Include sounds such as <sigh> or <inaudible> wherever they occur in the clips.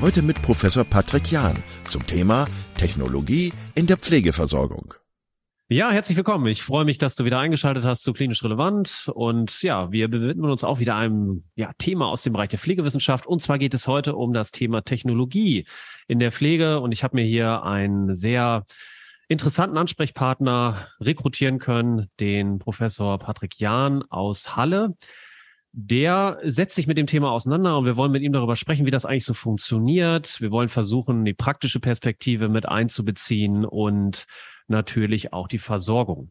Heute mit Professor Patrick Jahn zum Thema Technologie in der Pflegeversorgung. Ja, herzlich willkommen. Ich freue mich, dass du wieder eingeschaltet hast zu Klinisch Relevant. Und ja, wir widmen uns auch wieder einem ja, Thema aus dem Bereich der Pflegewissenschaft. Und zwar geht es heute um das Thema Technologie in der Pflege. Und ich habe mir hier einen sehr interessanten Ansprechpartner rekrutieren können, den Professor Patrick Jahn aus Halle. Der setzt sich mit dem Thema auseinander und wir wollen mit ihm darüber sprechen, wie das eigentlich so funktioniert. Wir wollen versuchen, die praktische Perspektive mit einzubeziehen und natürlich auch die Versorgung.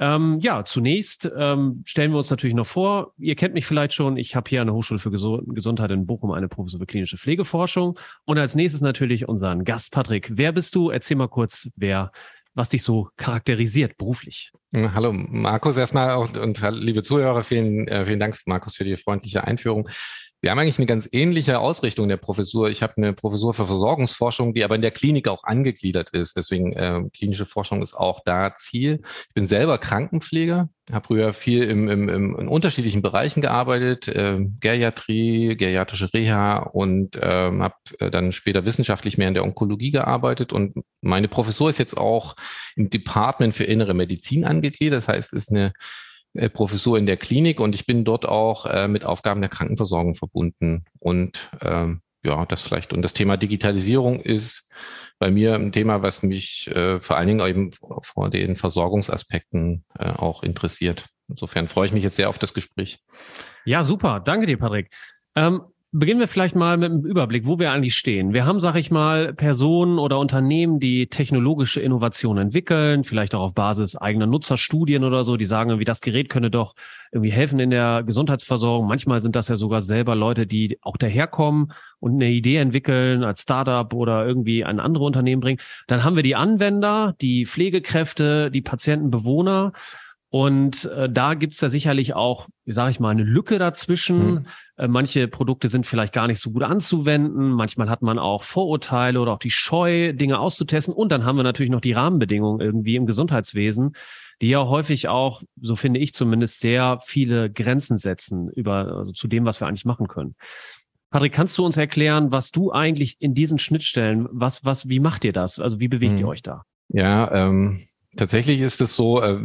Ähm, ja, zunächst ähm, stellen wir uns natürlich noch vor, ihr kennt mich vielleicht schon, ich habe hier an der Hochschule für Gesundheit in Bochum eine Professur für klinische Pflegeforschung und als nächstes natürlich unseren Gast Patrick. Wer bist du? Erzähl mal kurz, wer was dich so charakterisiert beruflich. Hallo Markus erstmal und, und liebe Zuhörer, vielen, äh, vielen Dank Markus für die freundliche Einführung. Wir haben eigentlich eine ganz ähnliche Ausrichtung der Professur. Ich habe eine Professur für Versorgungsforschung, die aber in der Klinik auch angegliedert ist. Deswegen äh, klinische Forschung ist auch da Ziel. Ich bin selber Krankenpfleger, habe früher viel im, im, im, in unterschiedlichen Bereichen gearbeitet, äh, Geriatrie, geriatrische Reha und äh, habe dann später wissenschaftlich mehr in der Onkologie gearbeitet. Und meine Professur ist jetzt auch im Department für innere Medizin angegliedert. Das heißt, es ist eine äh, Professur in der Klinik und ich bin dort auch äh, mit Aufgaben der Krankenversorgung verbunden. Und ähm, ja, das vielleicht. Und das Thema Digitalisierung ist bei mir ein Thema, was mich äh, vor allen Dingen eben vor den Versorgungsaspekten äh, auch interessiert. Insofern freue ich mich jetzt sehr auf das Gespräch. Ja, super. Danke dir, Patrick. Ähm, Beginnen wir vielleicht mal mit einem Überblick, wo wir eigentlich stehen. Wir haben, sag ich mal, Personen oder Unternehmen, die technologische Innovationen entwickeln, vielleicht auch auf Basis eigener Nutzerstudien oder so, die sagen irgendwie, das Gerät könne doch irgendwie helfen in der Gesundheitsversorgung. Manchmal sind das ja sogar selber Leute, die auch daherkommen und eine Idee entwickeln als Startup oder irgendwie ein andere Unternehmen bringen. Dann haben wir die Anwender, die Pflegekräfte, die Patienten, Bewohner. Und äh, da gibt's ja sicherlich auch, wie sage ich mal, eine Lücke dazwischen. Mhm. Äh, manche Produkte sind vielleicht gar nicht so gut anzuwenden. Manchmal hat man auch Vorurteile oder auch die Scheu, Dinge auszutesten. Und dann haben wir natürlich noch die Rahmenbedingungen irgendwie im Gesundheitswesen, die ja häufig auch, so finde ich zumindest, sehr viele Grenzen setzen über also zu dem, was wir eigentlich machen können. Patrick, kannst du uns erklären, was du eigentlich in diesen Schnittstellen, was, was, wie macht ihr das? Also wie bewegt mhm. ihr euch da? Ja, ähm, Tatsächlich ist es so, äh,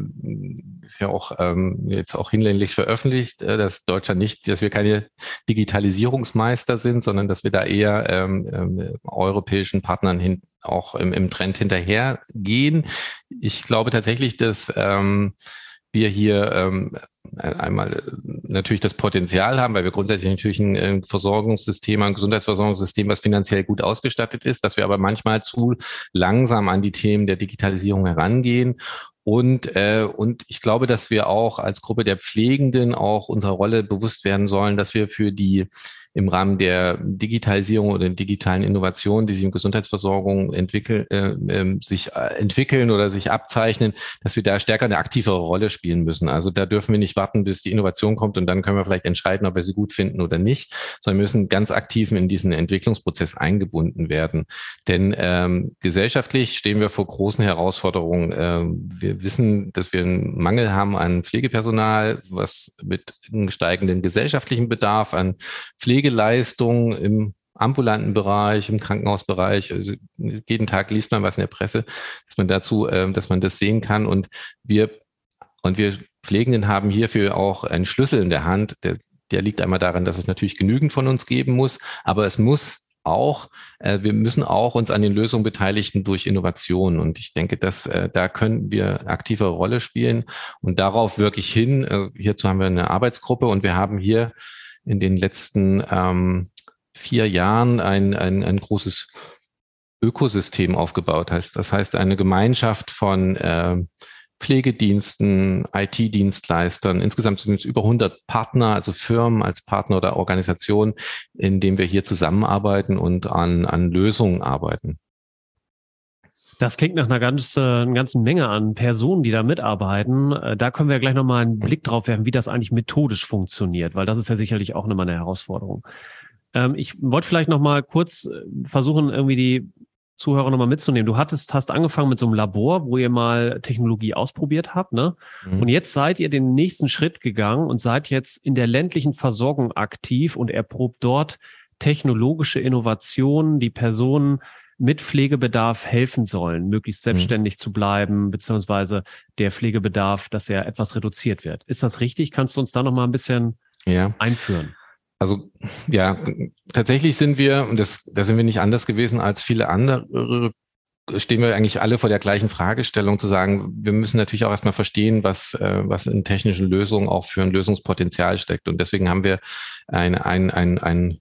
ist ja auch ähm, jetzt auch hinlänglich veröffentlicht, äh, dass Deutschland nicht, dass wir keine Digitalisierungsmeister sind, sondern dass wir da eher ähm, ähm, europäischen Partnern hin, auch im, im Trend hinterhergehen. Ich glaube tatsächlich, dass ähm, wir hier ähm, einmal äh, natürlich das Potenzial haben, weil wir grundsätzlich natürlich ein Versorgungssystem, ein Gesundheitsversorgungssystem, was finanziell gut ausgestattet ist, dass wir aber manchmal zu langsam an die Themen der Digitalisierung herangehen. Und, äh, und ich glaube, dass wir auch als Gruppe der Pflegenden auch unserer Rolle bewusst werden sollen, dass wir für die im Rahmen der Digitalisierung oder digitalen Innovationen, die sich in Gesundheitsversorgung entwickeln, äh, äh, sich äh, entwickeln oder sich abzeichnen, dass wir da stärker eine aktivere Rolle spielen müssen. Also da dürfen wir nicht warten, bis die Innovation kommt und dann können wir vielleicht entscheiden, ob wir sie gut finden oder nicht, sondern müssen ganz aktiv in diesen Entwicklungsprozess eingebunden werden. Denn ähm, gesellschaftlich stehen wir vor großen Herausforderungen. Ähm, wir wissen, dass wir einen Mangel haben an Pflegepersonal, was mit steigenden gesellschaftlichen Bedarf an Pflege Pflegeleistungen im ambulanten Bereich, im Krankenhausbereich. Also jeden Tag liest man was in der Presse, dass man dazu, äh, dass man das sehen kann. Und wir, und wir Pflegenden haben hierfür auch einen Schlüssel in der Hand. Der, der liegt einmal daran, dass es natürlich genügend von uns geben muss, aber es muss auch, äh, wir müssen auch uns an den Lösungen beteiligen durch Innovation. Und ich denke, dass äh, da können wir aktive Rolle spielen und darauf wirklich hin. Äh, hierzu haben wir eine Arbeitsgruppe und wir haben hier in den letzten ähm, vier Jahren ein, ein, ein großes Ökosystem aufgebaut. Heißt, das heißt eine Gemeinschaft von äh, Pflegediensten, IT-Dienstleistern. Insgesamt sind es über 100 Partner, also Firmen als Partner oder Organisationen, in denen wir hier zusammenarbeiten und an, an Lösungen arbeiten. Das klingt nach einer, ganz, äh, einer ganzen Menge an Personen, die da mitarbeiten. Äh, da können wir gleich nochmal einen Blick drauf werfen, wie das eigentlich methodisch funktioniert, weil das ist ja sicherlich auch nochmal eine Herausforderung. Ähm, ich wollte vielleicht nochmal kurz äh, versuchen, irgendwie die Zuhörer nochmal mitzunehmen. Du hattest, hast angefangen mit so einem Labor, wo ihr mal Technologie ausprobiert habt, ne? Mhm. Und jetzt seid ihr den nächsten Schritt gegangen und seid jetzt in der ländlichen Versorgung aktiv und erprobt dort technologische Innovationen, die Personen mit Pflegebedarf helfen sollen, möglichst mhm. selbstständig mhm. zu bleiben, beziehungsweise der Pflegebedarf, dass er etwas reduziert wird. Ist das richtig? Kannst du uns da nochmal ein bisschen ja. einführen? Also ja, tatsächlich sind wir, und das, da sind wir nicht anders gewesen als viele andere, stehen wir eigentlich alle vor der gleichen Fragestellung zu sagen, wir müssen natürlich auch erstmal verstehen, was, äh, was in technischen Lösungen auch für ein Lösungspotenzial steckt. Und deswegen haben wir ein, ein, ein, ein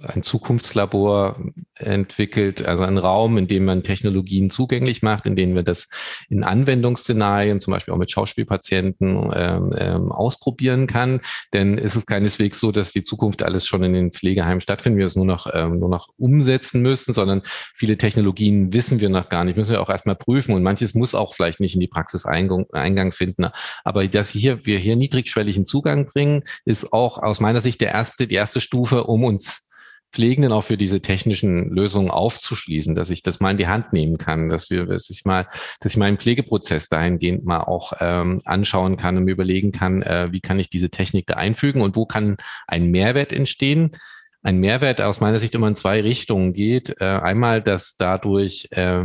ein Zukunftslabor entwickelt, also ein Raum, in dem man Technologien zugänglich macht, in denen wir das in Anwendungsszenarien, zum Beispiel auch mit Schauspielpatienten, ähm, ähm, ausprobieren kann. Denn es ist keineswegs so, dass die Zukunft alles schon in den Pflegeheimen stattfindet, wir es nur noch, ähm, nur noch umsetzen müssen, sondern viele Technologien wissen wir noch gar nicht, müssen wir auch erstmal prüfen und manches muss auch vielleicht nicht in die Praxis Eingang, Eingang finden. Aber dass hier, wir hier niedrigschwelligen Zugang bringen, ist auch aus meiner Sicht der erste, die erste Stufe, um uns Pflegenden auch für diese technischen Lösungen aufzuschließen, dass ich das mal in die Hand nehmen kann, dass wir, dass ich mal, dass ich meinen Pflegeprozess dahingehend mal auch ähm, anschauen kann und mir überlegen kann, äh, wie kann ich diese Technik da einfügen und wo kann ein Mehrwert entstehen. Ein Mehrwert aus meiner Sicht immer in zwei Richtungen geht. Äh, einmal, dass dadurch äh,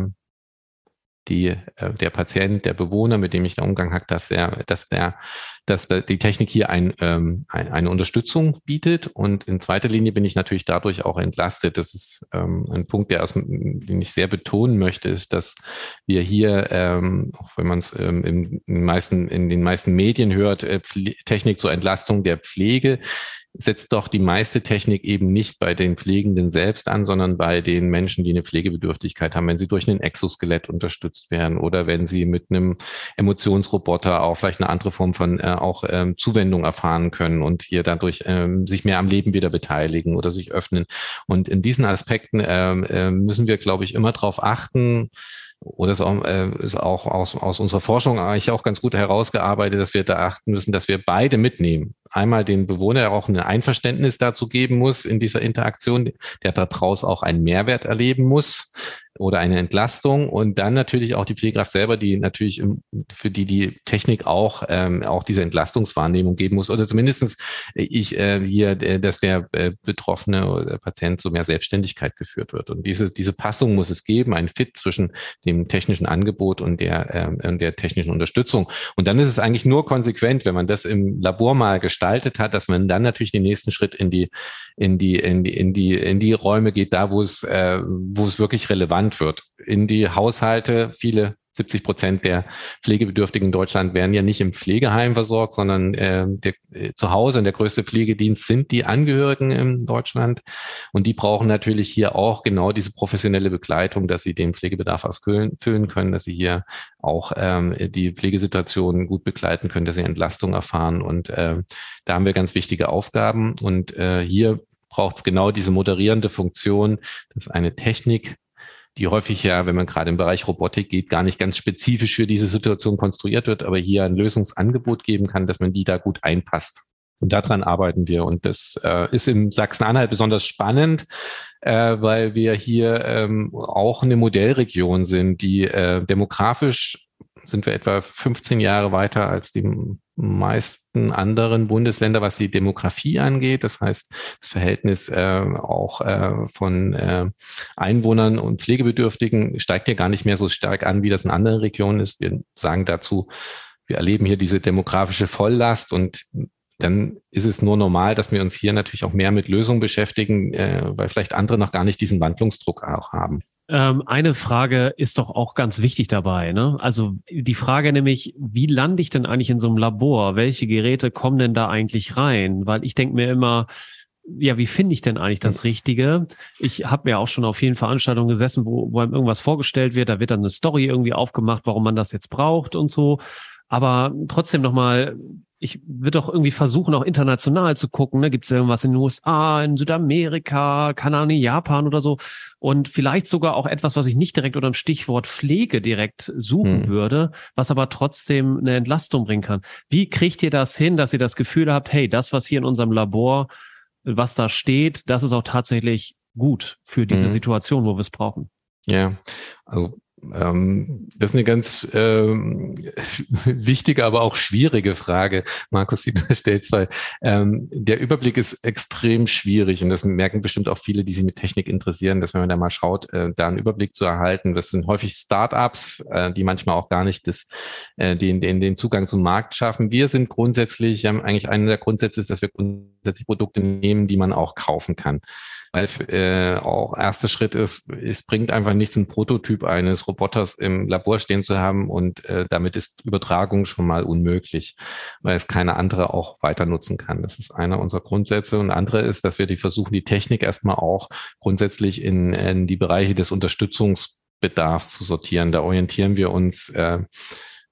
die, äh, der Patient, der Bewohner, mit dem ich da Umgang habe, dass er, dass der, dass der, die Technik hier ein, ähm, ein, eine Unterstützung bietet. Und in zweiter Linie bin ich natürlich dadurch auch entlastet. Das ist ähm, ein Punkt, der aus, den ich sehr betonen möchte, ist, dass wir hier, ähm, auch wenn man es ähm, in, in den meisten Medien hört, äh, Technik zur Entlastung der Pflege, setzt doch die meiste Technik eben nicht bei den Pflegenden selbst an, sondern bei den Menschen, die eine Pflegebedürftigkeit haben, wenn sie durch ein Exoskelett unterstützt werden oder wenn sie mit einem Emotionsroboter auch vielleicht eine andere Form von äh, auch ähm, Zuwendung erfahren können und hier dadurch ähm, sich mehr am Leben wieder beteiligen oder sich öffnen. Und in diesen Aspekten ähm, äh, müssen wir, glaube ich, immer darauf achten, oder ist auch, äh, ist auch aus, aus unserer Forschung eigentlich auch ganz gut herausgearbeitet, dass wir da achten müssen, dass wir beide mitnehmen. Einmal den Bewohner auch ein Einverständnis dazu geben muss in dieser Interaktion, der daraus auch einen Mehrwert erleben muss oder eine Entlastung. Und dann natürlich auch die Pflegekraft selber, die natürlich im, für die die Technik auch ähm, auch diese Entlastungswahrnehmung geben muss. Oder zumindestens äh, ich äh, hier, äh, dass der äh, betroffene oder Patient zu mehr Selbstständigkeit geführt wird. Und diese diese Passung muss es geben, ein Fit zwischen dem technischen Angebot und der äh, der technischen Unterstützung. Und dann ist es eigentlich nur konsequent, wenn man das im Labor mal gestaltet hat, dass man dann natürlich den nächsten Schritt in die in die in die in die in die Räume geht, da wo es äh, wo es wirklich relevant relevant wird. In die Haushalte, viele 70 Prozent der Pflegebedürftigen in Deutschland werden ja nicht im Pflegeheim versorgt, sondern äh, der, zu Hause. Und der größte Pflegedienst sind die Angehörigen in Deutschland. Und die brauchen natürlich hier auch genau diese professionelle Begleitung, dass sie den Pflegebedarf erfüllen können, dass sie hier auch ähm, die Pflegesituation gut begleiten können, dass sie Entlastung erfahren. Und äh, da haben wir ganz wichtige Aufgaben. Und äh, hier braucht es genau diese moderierende Funktion, dass eine Technik die häufig ja, wenn man gerade im Bereich Robotik geht, gar nicht ganz spezifisch für diese Situation konstruiert wird, aber hier ein Lösungsangebot geben kann, dass man die da gut einpasst. Und daran arbeiten wir. Und das äh, ist im Sachsen-Anhalt besonders spannend, äh, weil wir hier ähm, auch eine Modellregion sind, die äh, demografisch sind wir etwa 15 Jahre weiter als die meisten anderen Bundesländer, was die Demografie angeht. Das heißt, das Verhältnis äh, auch äh, von äh, Einwohnern und Pflegebedürftigen steigt ja gar nicht mehr so stark an, wie das in anderen Regionen ist. Wir sagen dazu, wir erleben hier diese demografische Volllast und dann ist es nur normal, dass wir uns hier natürlich auch mehr mit Lösungen beschäftigen, äh, weil vielleicht andere noch gar nicht diesen Wandlungsdruck auch haben. Ähm, eine Frage ist doch auch ganz wichtig dabei. Ne? Also die Frage nämlich, wie lande ich denn eigentlich in so einem Labor? Welche Geräte kommen denn da eigentlich rein? Weil ich denke mir immer, ja, wie finde ich denn eigentlich das Richtige? Ich habe ja auch schon auf vielen Veranstaltungen gesessen, wo, wo einem irgendwas vorgestellt wird. Da wird dann eine Story irgendwie aufgemacht, warum man das jetzt braucht und so. Aber trotzdem nochmal, ich würde doch irgendwie versuchen, auch international zu gucken. Ne? Gibt es irgendwas in den USA, in Südamerika, Ahnung, Japan oder so? Und vielleicht sogar auch etwas, was ich nicht direkt unter dem Stichwort Pflege direkt suchen hm. würde, was aber trotzdem eine Entlastung bringen kann. Wie kriegt ihr das hin, dass ihr das Gefühl habt, hey, das, was hier in unserem Labor, was da steht, das ist auch tatsächlich gut für diese hm. Situation, wo wir es brauchen? Ja, also das ist eine ganz ähm, <laughs> wichtige, aber auch schwierige Frage, Markus, die du <laughs> stellst, weil ähm, der Überblick ist extrem schwierig und das merken bestimmt auch viele, die sich mit Technik interessieren, dass wenn man da mal schaut, äh, da einen Überblick zu erhalten. Das sind häufig Startups, äh, die manchmal auch gar nicht das, äh, den, den, den Zugang zum Markt schaffen. Wir sind grundsätzlich, haben eigentlich einer der Grundsätze ist, dass wir grundsätzlich Produkte nehmen, die man auch kaufen kann weil äh, auch erster Schritt ist, es bringt einfach nichts, einen Prototyp eines Roboters im Labor stehen zu haben und äh, damit ist Übertragung schon mal unmöglich, weil es keine andere auch weiter nutzen kann. Das ist einer unserer Grundsätze und andere ist, dass wir die versuchen, die Technik erstmal auch grundsätzlich in, in die Bereiche des Unterstützungsbedarfs zu sortieren. Da orientieren wir uns äh,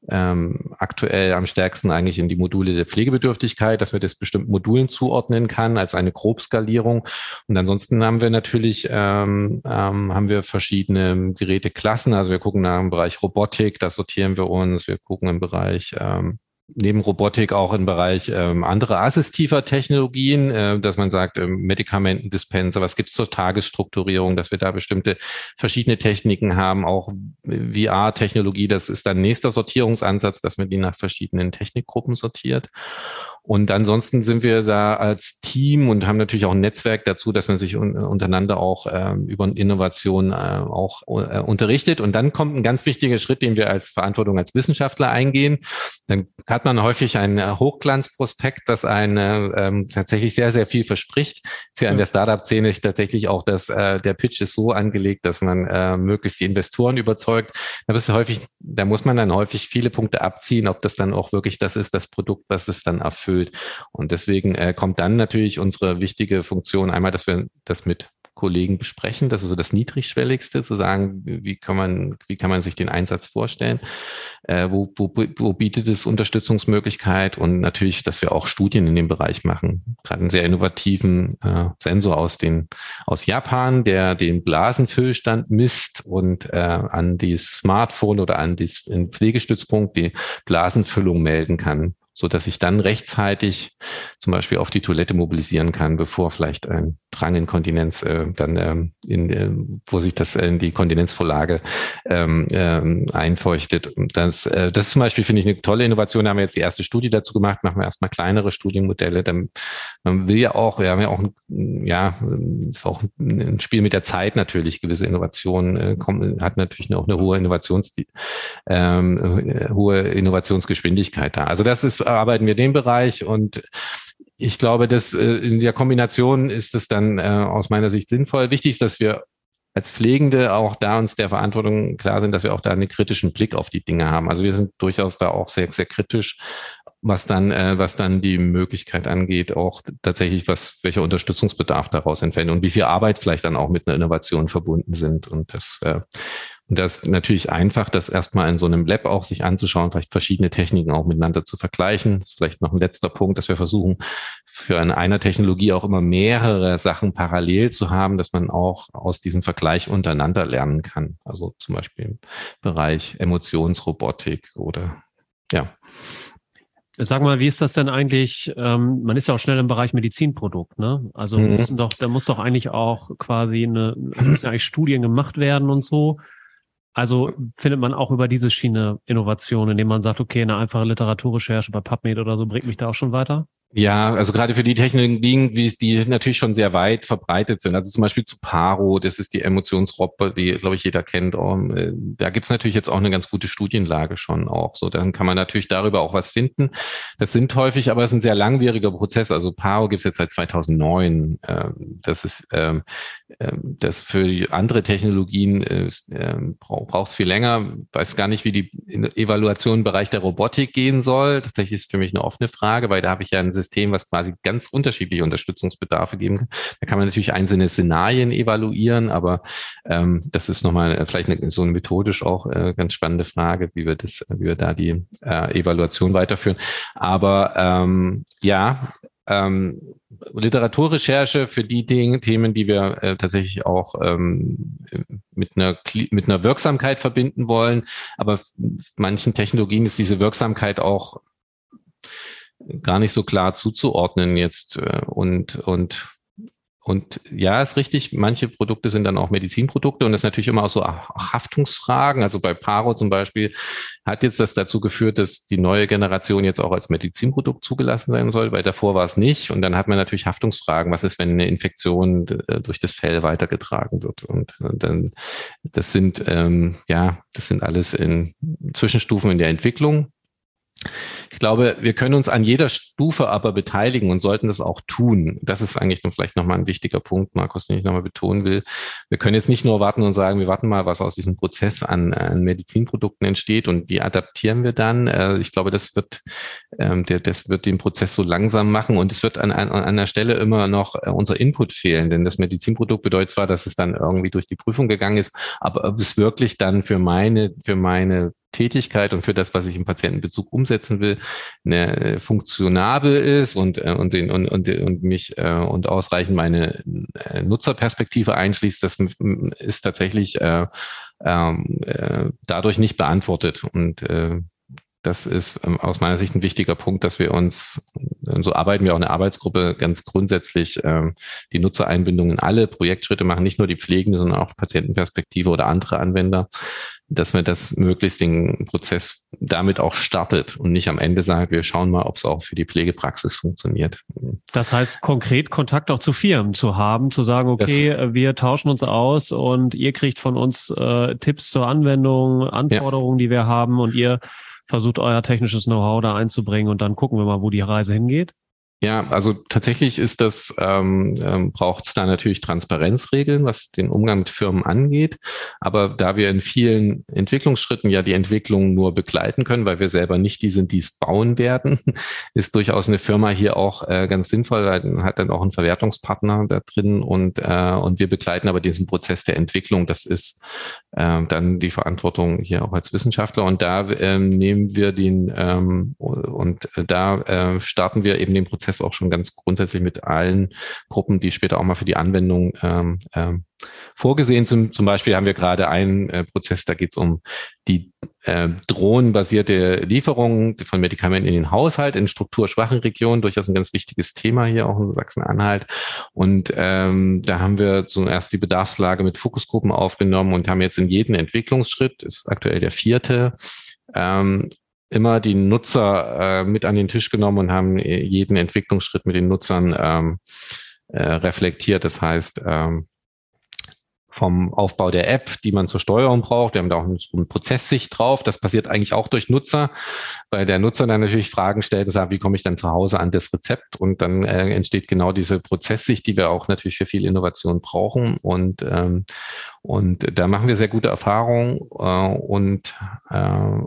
ähm, aktuell am stärksten eigentlich in die Module der Pflegebedürftigkeit, dass wir das bestimmten Modulen zuordnen kann als eine Grobskalierung. Und ansonsten haben wir natürlich ähm, ähm, haben wir verschiedene Geräteklassen. Also wir gucken nach dem Bereich Robotik, da sortieren wir uns. Wir gucken im Bereich ähm, neben Robotik auch im Bereich ähm, andere assistiver Technologien, äh, dass man sagt, ähm, Medikamentendispenser, was gibt's zur Tagesstrukturierung, dass wir da bestimmte verschiedene Techniken haben, auch VR-Technologie, das ist dann nächster Sortierungsansatz, dass man die nach verschiedenen Technikgruppen sortiert. Und ansonsten sind wir da als Team und haben natürlich auch ein Netzwerk dazu, dass man sich un untereinander auch ähm, über Innovation äh, auch äh, unterrichtet. Und dann kommt ein ganz wichtiger Schritt, den wir als Verantwortung als Wissenschaftler eingehen. Dann hat man häufig ein äh, Hochglanzprospekt, das eine ähm, tatsächlich sehr, sehr viel verspricht. Ist ja in der Startup-Szene tatsächlich auch, dass äh, der Pitch ist so angelegt, dass man äh, möglichst die Investoren überzeugt. Da bist du häufig, da muss man dann häufig viele Punkte abziehen, ob das dann auch wirklich das ist, das Produkt, was es dann erfüllt erfüllt. Und deswegen äh, kommt dann natürlich unsere wichtige Funktion einmal, dass wir das mit Kollegen besprechen. Das ist so das Niedrigschwelligste, zu sagen, wie kann man, wie kann man sich den Einsatz vorstellen? Äh, wo, wo, wo bietet es Unterstützungsmöglichkeit? Und natürlich, dass wir auch Studien in dem Bereich machen. Gerade einen sehr innovativen äh, Sensor aus den, aus Japan, der den Blasenfüllstand misst und äh, an die Smartphone oder an den Pflegestützpunkt die Blasenfüllung melden kann so dass ich dann rechtzeitig zum Beispiel auf die Toilette mobilisieren kann, bevor vielleicht ein Dranginkontinenz äh, dann ähm, in, äh, wo sich das in die Kontinenzvorlage ähm, ähm, einfeuchtet. Und das, äh, das zum Beispiel finde ich eine tolle Innovation. Da haben wir jetzt die erste Studie dazu gemacht. Machen wir erstmal kleinere Studienmodelle. Dann man will ja auch, wir haben ja auch, ja, ist auch ein Spiel mit der Zeit natürlich. Gewisse Innovationen äh, kommen, hat natürlich auch eine hohe Innovations, ähm, hohe Innovationsgeschwindigkeit da. Also das ist arbeiten wir dem Bereich und ich glaube, dass äh, in der Kombination ist es dann äh, aus meiner Sicht sinnvoll. Wichtig ist, dass wir als Pflegende auch da uns der Verantwortung klar sind, dass wir auch da einen kritischen Blick auf die Dinge haben. Also wir sind durchaus da auch sehr, sehr kritisch, was dann, äh, was dann die Möglichkeit angeht, auch tatsächlich, was, welcher Unterstützungsbedarf daraus entfällt und wie viel Arbeit vielleicht dann auch mit einer Innovation verbunden sind. Und das äh, und das ist natürlich einfach, das erstmal in so einem Lab auch sich anzuschauen, vielleicht verschiedene Techniken auch miteinander zu vergleichen. Das ist vielleicht noch ein letzter Punkt, dass wir versuchen, für eine einer Technologie auch immer mehrere Sachen parallel zu haben, dass man auch aus diesem Vergleich untereinander lernen kann. Also zum Beispiel im Bereich Emotionsrobotik oder ja. Sag mal, wie ist das denn eigentlich? Ähm, man ist ja auch schnell im Bereich Medizinprodukt, ne? Also mhm. müssen doch, da muss doch eigentlich auch quasi eine, müssen ja eigentlich Studien gemacht werden und so. Also findet man auch über diese Schiene Innovation, indem man sagt, okay, eine einfache Literaturrecherche bei PubMed oder so bringt mich da auch schon weiter? Ja, also gerade für die Technologien, wie die natürlich schon sehr weit verbreitet sind. Also zum Beispiel zu Paro, das ist die Emotionsrobbe, die, glaube ich, jeder kennt. Äh, da gibt's natürlich jetzt auch eine ganz gute Studienlage schon auch. So, dann kann man natürlich darüber auch was finden. Das sind häufig, aber es ist ein sehr langwieriger Prozess. Also Paro gibt's jetzt seit 2009. Ähm, das ist ähm, ähm, das für andere Technologien braucht es viel länger. Weiß gar nicht, wie die Evaluation im Bereich der Robotik gehen soll. Tatsächlich ist für mich eine offene Frage, weil da habe ich ja ein System, was quasi ganz unterschiedliche Unterstützungsbedarfe geben kann. Da kann man natürlich einzelne Szenarien evaluieren, aber ähm, das ist nochmal äh, vielleicht eine, so eine methodisch auch äh, ganz spannende Frage, wie wir das, wie wir da die äh, Evaluation weiterführen. Aber ähm, ja, ähm, Literaturrecherche für die Dinge, Themen, die wir äh, tatsächlich auch ähm, mit, einer, mit einer Wirksamkeit verbinden wollen. Aber manchen Technologien ist diese Wirksamkeit auch gar nicht so klar zuzuordnen jetzt äh, und und und ja, ist richtig, manche Produkte sind dann auch Medizinprodukte und das ist natürlich immer auch so Haftungsfragen. Also bei Paro zum Beispiel hat jetzt das dazu geführt, dass die neue Generation jetzt auch als Medizinprodukt zugelassen sein soll, weil davor war es nicht. Und dann hat man natürlich Haftungsfragen. Was ist, wenn eine Infektion äh, durch das Fell weitergetragen wird? Und dann, das sind, ähm, ja, das sind alles in Zwischenstufen in der Entwicklung. Ich glaube, wir können uns an jeder Stufe aber beteiligen und sollten das auch tun. Das ist eigentlich nun vielleicht nochmal ein wichtiger Punkt, Markus, den ich nochmal betonen will. Wir können jetzt nicht nur warten und sagen, wir warten mal, was aus diesem Prozess an, an Medizinprodukten entsteht und die adaptieren wir dann. Äh, ich glaube, das wird, ähm, das wird den Prozess so langsam machen und es wird an, an, an einer Stelle immer noch äh, unser Input fehlen, denn das Medizinprodukt bedeutet zwar, dass es dann irgendwie durch die Prüfung gegangen ist, aber ob es wirklich dann für meine, für meine Tätigkeit und für das, was ich im Patientenbezug umsetzen will, eine, äh, funktionabel ist und, äh, und, den, und, und, und mich äh, und ausreichend meine äh, Nutzerperspektive einschließt, das ist tatsächlich äh, ähm, äh, dadurch nicht beantwortet. Und äh, das ist ähm, aus meiner Sicht ein wichtiger Punkt, dass wir uns, so arbeiten wir auch in der Arbeitsgruppe ganz grundsätzlich, ähm, die Nutzereinbindung in alle Projektschritte machen, nicht nur die Pflegende, sondern auch Patientenperspektive oder andere Anwender, dass man das möglichst den Prozess damit auch startet und nicht am Ende sagt, wir schauen mal, ob es auch für die Pflegepraxis funktioniert. Das heißt, konkret Kontakt auch zu Firmen zu haben, zu sagen, okay, das, wir tauschen uns aus und ihr kriegt von uns äh, Tipps zur Anwendung, Anforderungen, ja. die wir haben und ihr versucht euer technisches Know-how da einzubringen und dann gucken wir mal, wo die Reise hingeht? Ja, also tatsächlich ist das, ähm, ähm, braucht es da natürlich Transparenzregeln, was den Umgang mit Firmen angeht. Aber da wir in vielen Entwicklungsschritten ja die Entwicklung nur begleiten können, weil wir selber nicht die sind, die es bauen werden, <laughs> ist durchaus eine Firma hier auch äh, ganz sinnvoll, weil hat dann auch einen Verwertungspartner da drin und, äh, und wir begleiten aber diesen Prozess der Entwicklung. Das ist äh, dann die Verantwortung hier auch als Wissenschaftler. Und da ähm, nehmen wir den ähm, und da äh, starten wir eben den Prozess Prozess auch schon ganz grundsätzlich mit allen Gruppen, die später auch mal für die Anwendung ähm, ähm, vorgesehen sind. Zum Beispiel haben wir gerade einen äh, Prozess, da geht es um die äh, drohnenbasierte Lieferung von Medikamenten in den Haushalt in strukturschwachen Regionen, durchaus ein ganz wichtiges Thema hier auch in Sachsen-Anhalt. Und ähm, da haben wir zuerst die Bedarfslage mit Fokusgruppen aufgenommen und haben jetzt in jedem Entwicklungsschritt, ist aktuell der vierte, ähm, immer die Nutzer äh, mit an den Tisch genommen und haben äh, jeden Entwicklungsschritt mit den Nutzern ähm, äh, reflektiert. Das heißt, ähm, vom Aufbau der App, die man zur Steuerung braucht. Wir haben da auch eine Prozesssicht drauf. Das passiert eigentlich auch durch Nutzer, weil der Nutzer dann natürlich Fragen stellt und sagt, wie komme ich dann zu Hause an das Rezept? Und dann äh, entsteht genau diese Prozesssicht, die wir auch natürlich für viel Innovation brauchen. Und, ähm, und da machen wir sehr gute Erfahrungen äh, und, äh,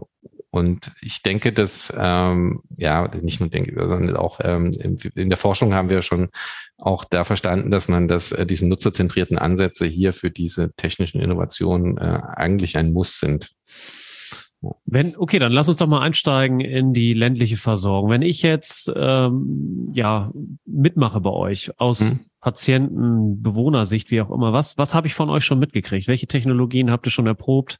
und ich denke, dass, ähm, ja, nicht nur denke, sondern auch ähm, in der Forschung haben wir schon auch da verstanden, dass man das, äh, diese nutzerzentrierten Ansätze hier für diese technischen Innovationen äh, eigentlich ein Muss sind. Wenn, okay, dann lass uns doch mal einsteigen in die ländliche Versorgung. Wenn ich jetzt ähm, ja mitmache bei euch aus hm. Patienten, Bewohnersicht, wie auch immer, was, was habe ich von euch schon mitgekriegt? Welche Technologien habt ihr schon erprobt?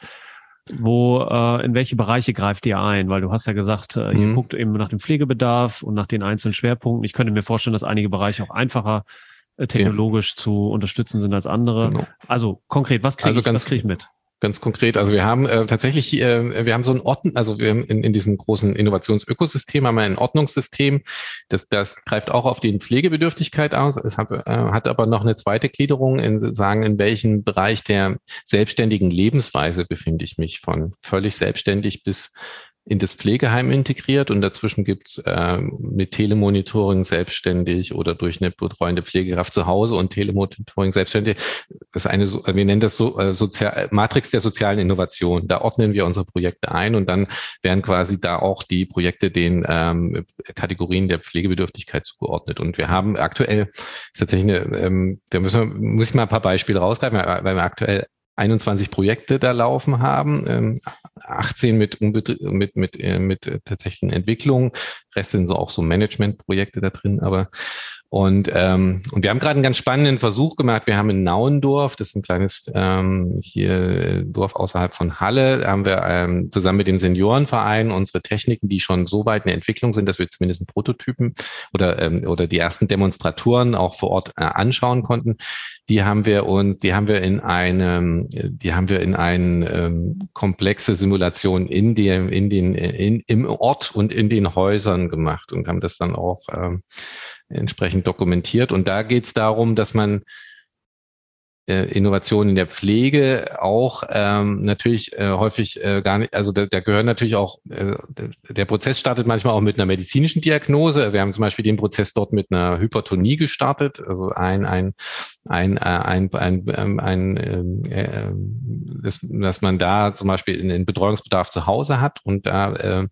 Wo äh, in welche Bereiche greift ihr ein? Weil du hast ja gesagt, äh, ihr mhm. guckt eben nach dem Pflegebedarf und nach den einzelnen Schwerpunkten. Ich könnte mir vorstellen, dass einige Bereiche auch einfacher äh, technologisch ja. zu unterstützen sind als andere. Genau. Also konkret, was kriege also ich, was krieg ich mit? Ganz konkret. Also wir haben äh, tatsächlich, äh, wir haben so ein Ordnen, also wir haben in, in diesem großen Innovationsökosystem haben wir ein Ordnungssystem, das, das greift auch auf die Pflegebedürftigkeit aus. Es hat, äh, hat aber noch eine zweite Gliederung, in sagen, in welchem Bereich der selbstständigen Lebensweise befinde ich mich, von völlig selbstständig bis in das Pflegeheim integriert und dazwischen gibt's äh, mit Telemonitoring selbstständig oder durch eine betreuende Pflegekraft zu Hause und Telemonitoring selbstständig. Das ist eine, wir nennen das so äh, Sozial Matrix der sozialen Innovation. Da ordnen wir unsere Projekte ein und dann werden quasi da auch die Projekte den ähm, Kategorien der Pflegebedürftigkeit zugeordnet. Und wir haben aktuell tatsächlich eine, ähm, da müssen wir, muss ich mal ein paar Beispiele rausgreifen, weil wir aktuell 21 Projekte da laufen haben, 18 ähm, mit, mit, mit, äh, mit äh, tatsächlichen Entwicklungen. Rest sind so auch so Managementprojekte da drin, aber und, ähm, und wir haben gerade einen ganz spannenden Versuch gemacht. Wir haben in Nauendorf, das ist ein kleines ähm, hier Dorf außerhalb von Halle, haben wir ähm, zusammen mit dem Seniorenverein unsere Techniken, die schon so weit in der Entwicklung sind, dass wir zumindest Prototypen oder, ähm, oder die ersten Demonstratoren auch vor Ort äh, anschauen konnten. Die haben wir uns, die haben wir in einem, die haben wir in eine ähm, komplexe Simulation in dem, in den, in, im Ort und in den Häusern gemacht und haben das dann auch ähm, entsprechend dokumentiert. Und da geht es darum, dass man äh, Innovationen in der Pflege auch ähm, natürlich äh, häufig äh, gar nicht, also da, da gehören natürlich auch, äh, der Prozess startet manchmal auch mit einer medizinischen Diagnose. Wir haben zum Beispiel den Prozess dort mit einer Hypertonie gestartet, also ein, ein, ein, äh, ein, ein, ein, ein äh, äh, dass, dass man da zum Beispiel einen Betreuungsbedarf zu Hause hat und da äh,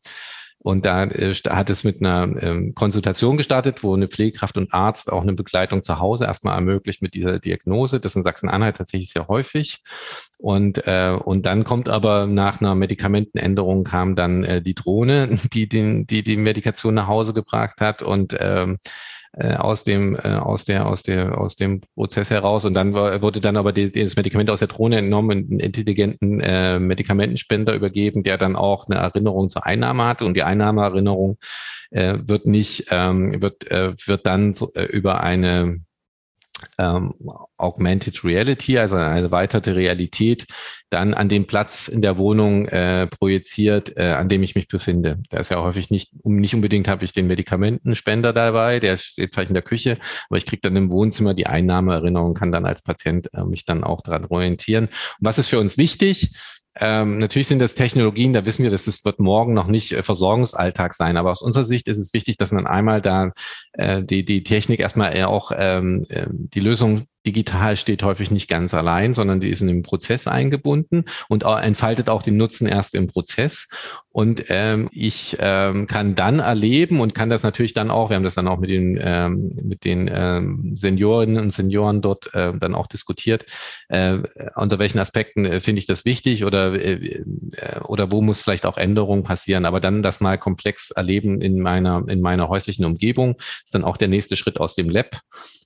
und da äh, hat es mit einer ähm, Konsultation gestartet, wo eine Pflegekraft und Arzt auch eine Begleitung zu Hause erstmal ermöglicht mit dieser Diagnose. Das in Sachsen-Anhalt tatsächlich sehr häufig. Und, äh, und dann kommt aber nach einer Medikamentenänderung kam dann äh, die Drohne, <laughs> die, den, die die Medikation nach Hause gebracht hat. Und ähm, äh, aus dem äh, aus der aus der aus dem Prozess heraus. Und dann war, wurde dann aber die, das Medikament aus der Drohne entnommen und einen intelligenten äh, Medikamentenspender übergeben, der dann auch eine Erinnerung zur Einnahme hatte. Und die Einnahmeerinnerung äh, wird nicht ähm, wird äh, wird dann so, äh, über eine ähm, Augmented Reality, also eine erweiterte Realität, dann an den Platz in der Wohnung äh, projiziert, äh, an dem ich mich befinde. Da ist ja häufig nicht, nicht unbedingt habe ich den Medikamentenspender dabei, der steht vielleicht in der Küche, aber ich kriege dann im Wohnzimmer die Einnahmeerinnerung, kann dann als Patient äh, mich dann auch daran orientieren. Und was ist für uns wichtig? Ähm, natürlich sind das Technologien, da wissen wir, dass das wird morgen noch nicht äh, Versorgungsalltag sein. Aber aus unserer Sicht ist es wichtig, dass man einmal da äh, die, die Technik erstmal eher auch ähm, ähm die Lösung digital steht häufig nicht ganz allein, sondern die ist in den Prozess eingebunden und entfaltet auch den Nutzen erst im Prozess. Und ähm, ich ähm, kann dann erleben und kann das natürlich dann auch, wir haben das dann auch mit den, ähm, mit den ähm, Seniorinnen und Senioren dort äh, dann auch diskutiert, äh, unter welchen Aspekten äh, finde ich das wichtig oder, äh, äh, oder wo muss vielleicht auch Änderungen passieren. Aber dann das mal komplex erleben in meiner, in meiner häuslichen Umgebung, ist dann auch der nächste Schritt aus dem Lab.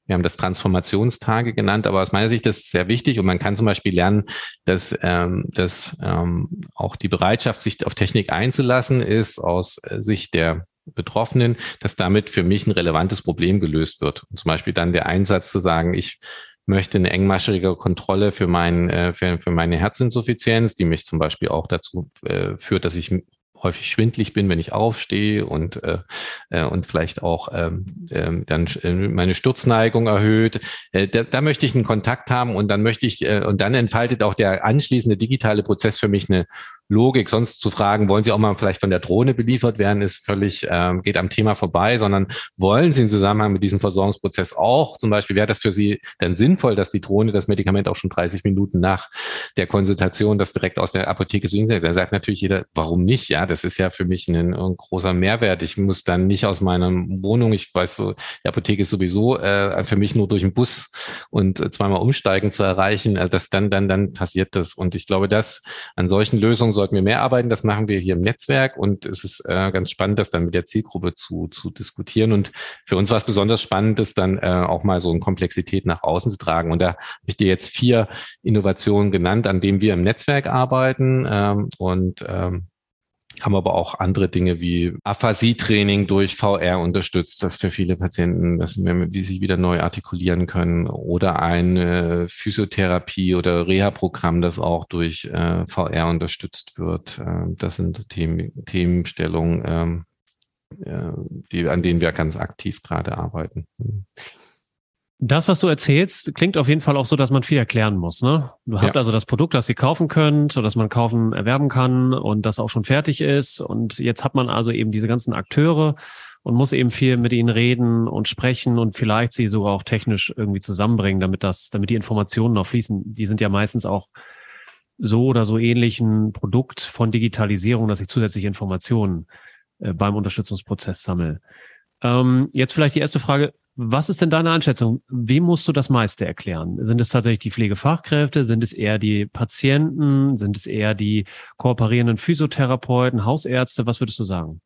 Wir haben das Transformationstage genannt, aber aus meiner Sicht ist es sehr wichtig und man kann zum Beispiel lernen, dass, ähm, dass ähm, auch die Bereitschaft, sich auf Technik einzulassen, ist aus äh, Sicht der Betroffenen, dass damit für mich ein relevantes Problem gelöst wird. Und zum Beispiel dann der Einsatz zu sagen, ich möchte eine engmaschige Kontrolle für, mein, äh, für, für meine Herzinsuffizienz, die mich zum Beispiel auch dazu äh, führt, dass ich häufig schwindlig bin, wenn ich aufstehe und, äh, und vielleicht auch ähm, äh, dann meine Sturzneigung erhöht. Äh, da, da möchte ich einen Kontakt haben und dann möchte ich, äh, und dann entfaltet auch der anschließende digitale Prozess für mich eine Logik. Sonst zu fragen, wollen Sie auch mal vielleicht von der Drohne beliefert werden, ist völlig, ähm, geht am Thema vorbei, sondern wollen Sie im Zusammenhang mit diesem Versorgungsprozess auch, zum Beispiel wäre das für Sie dann sinnvoll, dass die Drohne das Medikament auch schon 30 Minuten nach der Konsultation das direkt aus der Apotheke zu Ihnen sagt. Da sagt natürlich jeder, warum nicht? Ja, das ist ja für mich ein, ein großer Mehrwert. Ich muss dann nicht aus meiner Wohnung, ich weiß so, die Apotheke ist sowieso äh, für mich nur durch den Bus und zweimal umsteigen zu erreichen. Äh, das dann, dann, dann passiert das. Und ich glaube, dass an solchen Lösungen sollten wir mehr arbeiten. Das machen wir hier im Netzwerk und es ist äh, ganz spannend, das dann mit der Zielgruppe zu, zu diskutieren. Und für uns war es besonders spannend, das dann äh, auch mal so in Komplexität nach außen zu tragen. Und da habe ich dir jetzt vier Innovationen genannt, an denen wir im Netzwerk arbeiten. Ähm, und ähm, haben aber auch andere Dinge wie Aphasie-Training durch VR unterstützt, das für viele Patienten, dass die sich wieder neu artikulieren können oder ein Physiotherapie oder Reha-Programm, das auch durch äh, VR unterstützt wird. Äh, das sind Themen, Themenstellungen, ähm, äh, die, an denen wir ganz aktiv gerade arbeiten. Das, was du erzählst, klingt auf jeden Fall auch so, dass man viel erklären muss. Ne? Du habt ja. also das Produkt, das ihr kaufen könnt, so dass man kaufen, erwerben kann und das auch schon fertig ist. Und jetzt hat man also eben diese ganzen Akteure und muss eben viel mit ihnen reden und sprechen und vielleicht sie sogar auch technisch irgendwie zusammenbringen, damit das, damit die Informationen noch fließen. Die sind ja meistens auch so oder so ähnlich ein Produkt von Digitalisierung, dass ich zusätzliche Informationen äh, beim Unterstützungsprozess sammle. Ähm, jetzt vielleicht die erste Frage. Was ist denn deine Einschätzung? Wem musst du das meiste erklären? Sind es tatsächlich die Pflegefachkräfte? Sind es eher die Patienten? Sind es eher die kooperierenden Physiotherapeuten, Hausärzte? Was würdest du sagen?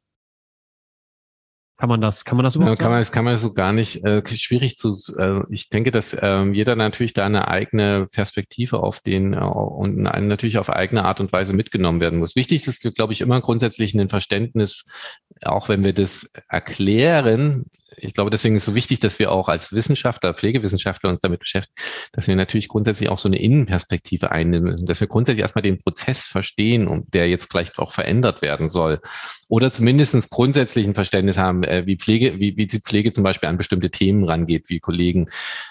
Kann man das, kann man das überhaupt? Ja, kann man, das kann man so gar nicht, äh, schwierig zu, äh, ich denke, dass äh, jeder natürlich da eine eigene Perspektive auf den äh, und natürlich auf eigene Art und Weise mitgenommen werden muss. Wichtig ist, glaube ich, immer grundsätzlich ein Verständnis, auch wenn wir das erklären, ich glaube, deswegen ist es so wichtig, dass wir auch als Wissenschaftler, Pflegewissenschaftler uns damit beschäftigen, dass wir natürlich grundsätzlich auch so eine Innenperspektive einnehmen, dass wir grundsätzlich erstmal den Prozess verstehen und der jetzt vielleicht auch verändert werden soll. Oder zumindest grundsätzlich ein Verständnis haben, äh, wie Pflege, wie, wie die Pflege zum Beispiel an bestimmte Themen rangeht, wie Kollegen.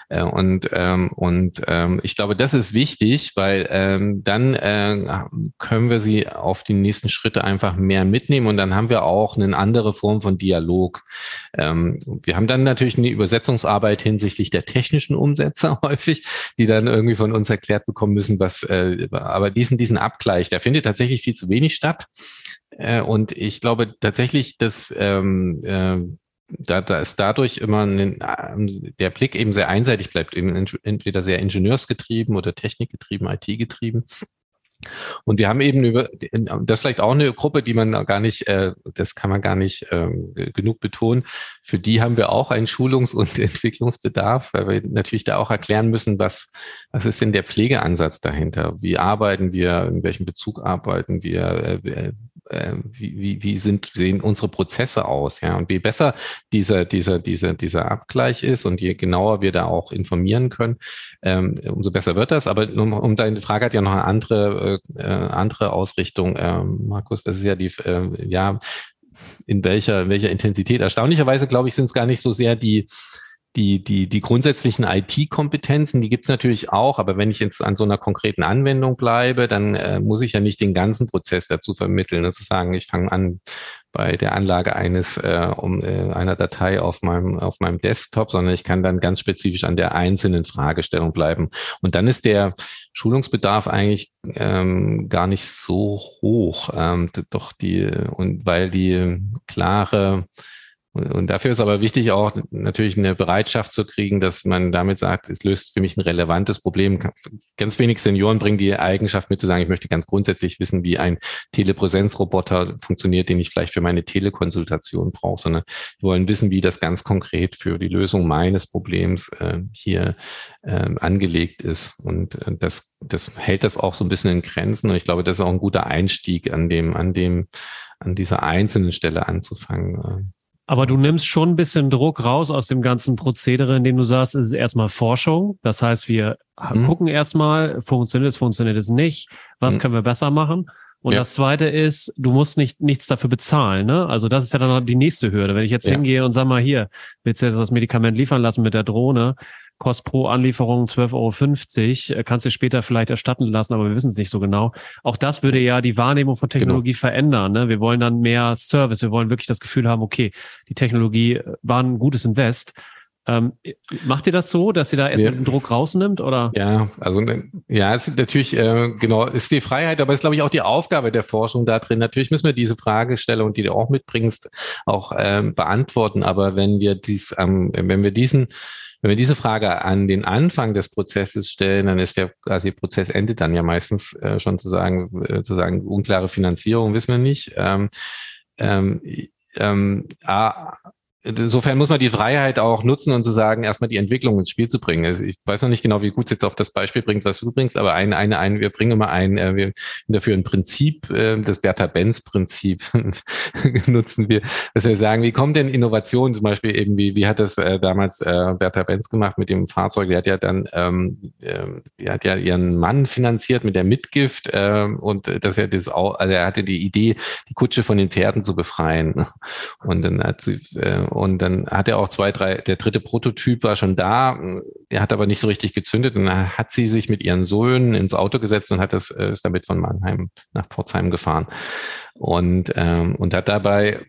Äh, und ähm, und ähm, ich glaube, das ist wichtig, weil ähm, dann äh, können wir sie auf die nächsten Schritte einfach mehr mitnehmen und dann haben wir auch eine andere Form von Dialog. Ähm, wir haben dann natürlich eine Übersetzungsarbeit hinsichtlich der technischen Umsätze <laughs> häufig, die dann irgendwie von uns erklärt bekommen müssen, was, äh, aber diesen, diesen Abgleich, der findet tatsächlich viel zu wenig statt. Äh, und ich glaube tatsächlich, dass ähm, äh, da, da ist dadurch immer ein, ähm, der Blick eben sehr einseitig bleibt, eben entweder sehr ingenieursgetrieben oder technikgetrieben, IT-getrieben. Und wir haben eben über, das vielleicht auch eine Gruppe, die man gar nicht, äh, das kann man gar nicht ähm, genug betonen. Für die haben wir auch einen Schulungs- und <laughs> Entwicklungsbedarf, weil wir natürlich da auch erklären müssen, was, was ist denn der Pflegeansatz dahinter? Wie arbeiten wir? In welchem Bezug arbeiten wir? Äh, äh, wie, wie, wie sind, sehen unsere Prozesse aus, ja. Und je besser dieser, dieser, dieser, dieser Abgleich ist und je genauer wir da auch informieren können, ähm, umso besser wird das. Aber um, um deine Frage hat ja noch eine andere, äh, andere Ausrichtung, äh, Markus. Das ist ja die, äh, ja, in welcher, in welcher Intensität. Erstaunlicherweise, glaube ich, sind es gar nicht so sehr die, die, die, die grundsätzlichen IT-Kompetenzen, die gibt's natürlich auch, aber wenn ich jetzt an so einer konkreten Anwendung bleibe, dann äh, muss ich ja nicht den ganzen Prozess dazu vermitteln. Also sagen, ich fange an bei der Anlage eines äh, um, äh, einer Datei auf meinem auf meinem Desktop, sondern ich kann dann ganz spezifisch an der einzelnen Fragestellung bleiben. Und dann ist der Schulungsbedarf eigentlich ähm, gar nicht so hoch. Ähm, doch die und weil die klare und dafür ist aber wichtig auch natürlich eine Bereitschaft zu kriegen, dass man damit sagt, es löst für mich ein relevantes Problem. Ganz wenig Senioren bringen die Eigenschaft mit zu sagen, ich möchte ganz grundsätzlich wissen, wie ein Telepräsenzroboter funktioniert, den ich vielleicht für meine Telekonsultation brauche, sondern die wollen wissen, wie das ganz konkret für die Lösung meines Problems äh, hier äh, angelegt ist. Und äh, das, das hält das auch so ein bisschen in Grenzen. Und ich glaube, das ist auch ein guter Einstieg an dem, an dem, an dieser einzelnen Stelle anzufangen. Aber du nimmst schon ein bisschen Druck raus aus dem ganzen Prozedere, indem du sagst, es ist erstmal Forschung. Das heißt, wir mhm. gucken erstmal, funktioniert es, funktioniert es nicht, was mhm. können wir besser machen. Und ja. das zweite ist, du musst nicht nichts dafür bezahlen. Ne? Also das ist ja dann noch die nächste Hürde. Wenn ich jetzt ja. hingehe und sag mal hier, willst du jetzt das Medikament liefern lassen mit der Drohne, kostet pro Anlieferung 12,50 Euro, äh, kannst du später vielleicht erstatten lassen, aber wir wissen es nicht so genau. Auch das würde ja die Wahrnehmung von Technologie genau. verändern. Ne? Wir wollen dann mehr Service, wir wollen wirklich das Gefühl haben, okay, die Technologie äh, war ein gutes Invest. Ähm, macht ihr das so, dass ihr da erstmal ja. diesen Druck rausnimmt oder? Ja, also ne, ja, es ist natürlich äh, genau ist die Freiheit, aber es ist glaube ich auch die Aufgabe der Forschung da drin. Natürlich müssen wir diese Fragestellung, die du auch mitbringst, auch ähm, beantworten. Aber wenn wir dies, ähm, wenn wir diesen wenn wir diese Frage an den Anfang des Prozesses stellen, dann ist der quasi Prozess endet dann ja meistens äh, schon zu sagen, äh, zu sagen, unklare Finanzierung wissen wir nicht. Ähm, ähm, ähm, insofern muss man die Freiheit auch nutzen und zu sagen, erstmal die Entwicklung ins Spiel zu bringen. Also ich weiß noch nicht genau, wie gut es jetzt auf das Beispiel bringt, was du bringst, aber ein, eine, ein, wir bringen immer ein, äh, wir dafür ein Prinzip, äh, das Bertha-Benz-Prinzip <laughs> nutzen wir, dass wir sagen, wie kommt denn Innovation zum Beispiel eben, wie, wie hat das äh, damals äh, Bertha Benz gemacht mit dem Fahrzeug? Die hat ja dann, ähm, äh, die hat ja ihren Mann finanziert mit der Mitgift äh, und dass er das auch, also er hatte die Idee, die Kutsche von den Pferden zu befreien. Und dann hat sie, äh, und dann hat er auch zwei, drei, der dritte Prototyp war schon da, er hat aber nicht so richtig gezündet und dann hat sie sich mit ihren Söhnen ins Auto gesetzt und hat das, äh, ist damit von Mannheim nach Pforzheim gefahren und, ähm, und hat dabei